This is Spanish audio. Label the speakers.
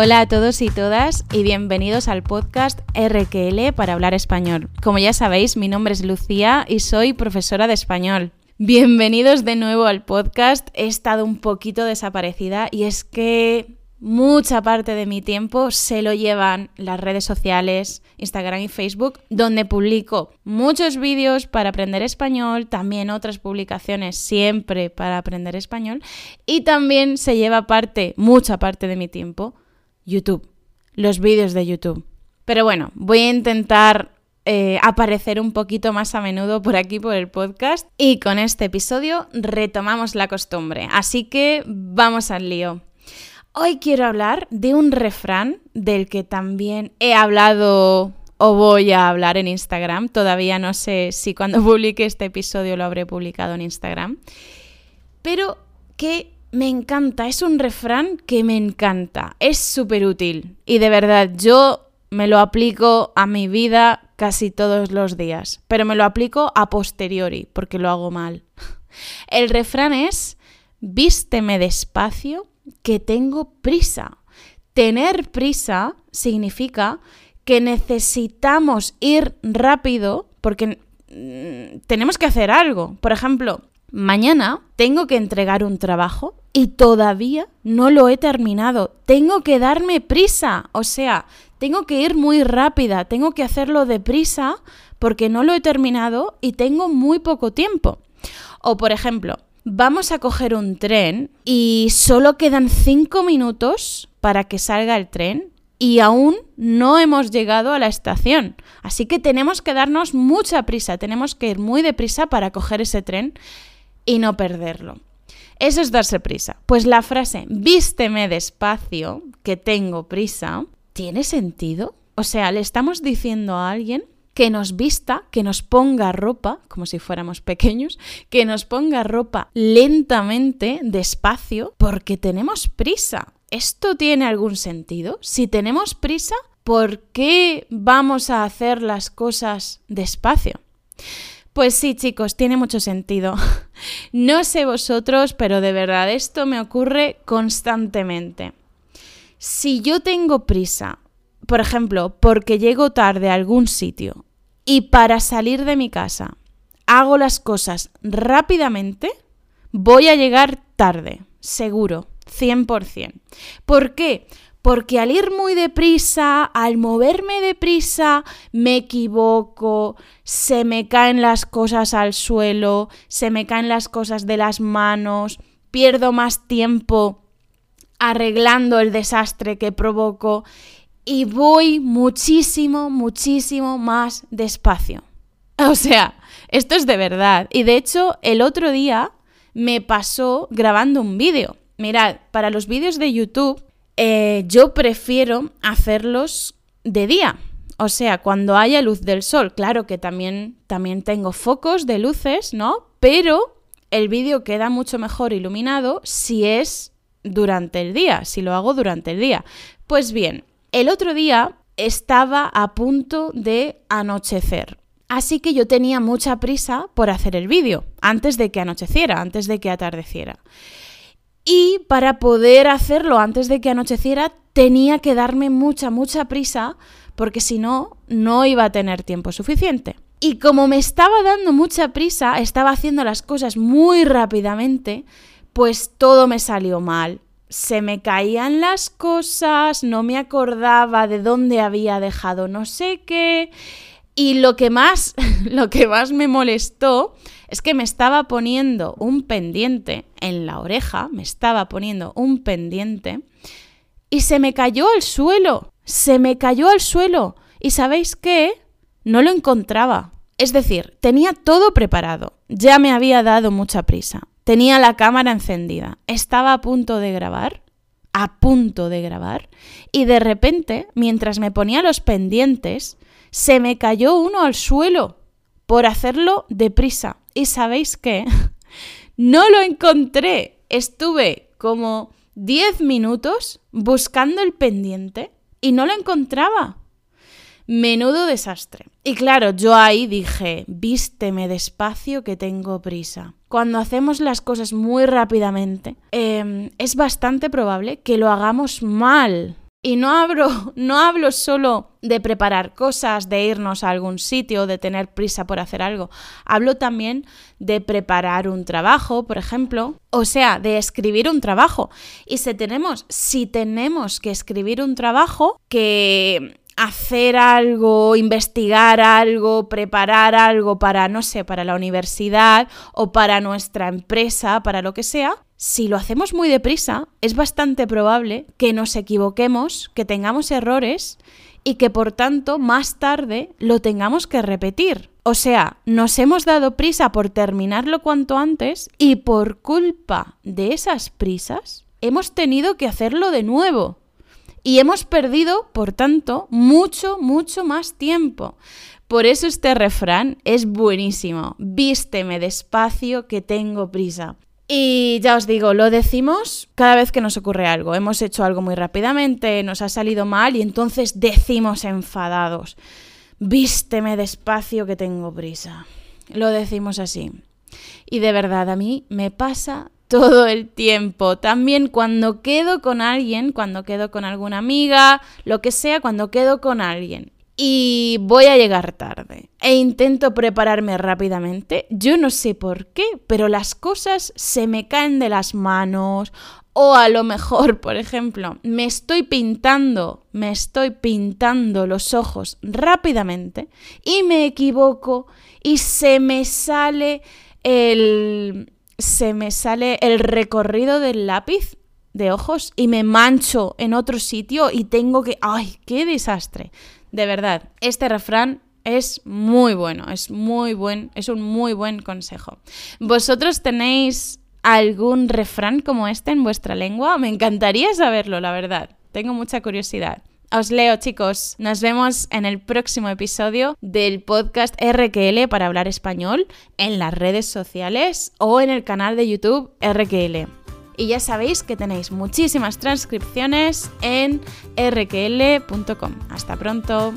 Speaker 1: Hola a todos y todas y bienvenidos al podcast RQL para hablar español. Como ya sabéis, mi nombre es Lucía y soy profesora de español. Bienvenidos de nuevo al podcast. He estado un poquito desaparecida y es que mucha parte de mi tiempo se lo llevan las redes sociales, Instagram y Facebook, donde publico muchos vídeos para aprender español, también otras publicaciones siempre para aprender español y también se lleva parte, mucha parte de mi tiempo, YouTube, los vídeos de YouTube. Pero bueno, voy a intentar eh, aparecer un poquito más a menudo por aquí por el podcast y con este episodio retomamos la costumbre. Así que vamos al lío. Hoy quiero hablar de un refrán del que también he hablado o voy a hablar en Instagram. Todavía no sé si cuando publique este episodio lo habré publicado en Instagram. Pero que me encanta, es un refrán que me encanta, es súper útil. Y de verdad, yo me lo aplico a mi vida casi todos los días, pero me lo aplico a posteriori, porque lo hago mal. El refrán es, vísteme despacio que tengo prisa. Tener prisa significa que necesitamos ir rápido porque tenemos que hacer algo. Por ejemplo, mañana tengo que entregar un trabajo y todavía no lo he terminado. Tengo que darme prisa. O sea, tengo que ir muy rápida, tengo que hacerlo deprisa porque no lo he terminado y tengo muy poco tiempo. O por ejemplo, vamos a coger un tren y solo quedan cinco minutos para que salga el tren y aún no hemos llegado a la estación. Así que tenemos que darnos mucha prisa, tenemos que ir muy deprisa para coger ese tren y no perderlo. Eso es darse prisa. Pues la frase vísteme despacio, que tengo prisa, ¿tiene sentido? O sea, le estamos diciendo a alguien que nos vista, que nos ponga ropa, como si fuéramos pequeños, que nos ponga ropa lentamente, despacio, porque tenemos prisa. ¿Esto tiene algún sentido? Si tenemos prisa, ¿por qué vamos a hacer las cosas despacio? Pues sí, chicos, tiene mucho sentido. No sé vosotros, pero de verdad esto me ocurre constantemente. Si yo tengo prisa, por ejemplo, porque llego tarde a algún sitio y para salir de mi casa hago las cosas rápidamente, voy a llegar tarde, seguro, 100%. ¿Por qué? Porque al ir muy deprisa, al moverme deprisa, me equivoco, se me caen las cosas al suelo, se me caen las cosas de las manos, pierdo más tiempo arreglando el desastre que provoco y voy muchísimo, muchísimo más despacio. O sea, esto es de verdad. Y de hecho, el otro día me pasó grabando un vídeo. Mirad, para los vídeos de YouTube, eh, yo prefiero hacerlos de día. O sea, cuando haya luz del sol. Claro que también, también tengo focos de luces, ¿no? Pero el vídeo queda mucho mejor iluminado si es durante el día, si lo hago durante el día. Pues bien, el otro día estaba a punto de anochecer. Así que yo tenía mucha prisa por hacer el vídeo, antes de que anocheciera, antes de que atardeciera. Y para poder hacerlo antes de que anocheciera, tenía que darme mucha, mucha prisa, porque si no, no iba a tener tiempo suficiente. Y como me estaba dando mucha prisa, estaba haciendo las cosas muy rápidamente, pues todo me salió mal se me caían las cosas, no me acordaba de dónde había dejado no sé qué. Y lo que más, lo que más me molestó es que me estaba poniendo un pendiente en la oreja, me estaba poniendo un pendiente y se me cayó al suelo, se me cayó al suelo. ¿Y sabéis qué? No lo encontraba. Es decir, tenía todo preparado, ya me había dado mucha prisa. Tenía la cámara encendida, estaba a punto de grabar, a punto de grabar, y de repente, mientras me ponía los pendientes, se me cayó uno al suelo por hacerlo deprisa. ¿Y sabéis qué? no lo encontré. Estuve como 10 minutos buscando el pendiente y no lo encontraba. Menudo desastre. Y claro, yo ahí dije, vísteme despacio que tengo prisa. Cuando hacemos las cosas muy rápidamente, em, es bastante probable que lo hagamos mal. Y no hablo, no hablo solo de preparar cosas, de irnos a algún sitio, de tener prisa por hacer algo. Hablo también de preparar un trabajo, por ejemplo, o sea, de escribir un trabajo. Y si tenemos, si tenemos que escribir un trabajo, que hacer algo, investigar algo, preparar algo para, no sé, para la universidad o para nuestra empresa, para lo que sea, si lo hacemos muy deprisa, es bastante probable que nos equivoquemos, que tengamos errores y que por tanto más tarde lo tengamos que repetir. O sea, nos hemos dado prisa por terminarlo cuanto antes y por culpa de esas prisas hemos tenido que hacerlo de nuevo. Y hemos perdido, por tanto, mucho, mucho más tiempo. Por eso este refrán es buenísimo. Vísteme despacio que tengo prisa. Y ya os digo, lo decimos cada vez que nos ocurre algo. Hemos hecho algo muy rápidamente, nos ha salido mal y entonces decimos enfadados, vísteme despacio que tengo prisa. Lo decimos así. Y de verdad, a mí me pasa todo el tiempo. También cuando quedo con alguien, cuando quedo con alguna amiga, lo que sea, cuando quedo con alguien y voy a llegar tarde e intento prepararme rápidamente. Yo no sé por qué, pero las cosas se me caen de las manos o a lo mejor, por ejemplo, me estoy pintando, me estoy pintando los ojos rápidamente y me equivoco y se me sale el se me sale el recorrido del lápiz de ojos y me mancho en otro sitio y tengo que ay, qué desastre. De verdad, este refrán es muy bueno, es muy buen, es un muy buen consejo. ¿Vosotros tenéis algún refrán como este en vuestra lengua? Me encantaría saberlo, la verdad. Tengo mucha curiosidad. Os leo, chicos. Nos vemos en el próximo episodio del podcast RQL para hablar español en las redes sociales o en el canal de YouTube RQL. Y ya sabéis que tenéis muchísimas transcripciones en rql.com. Hasta pronto.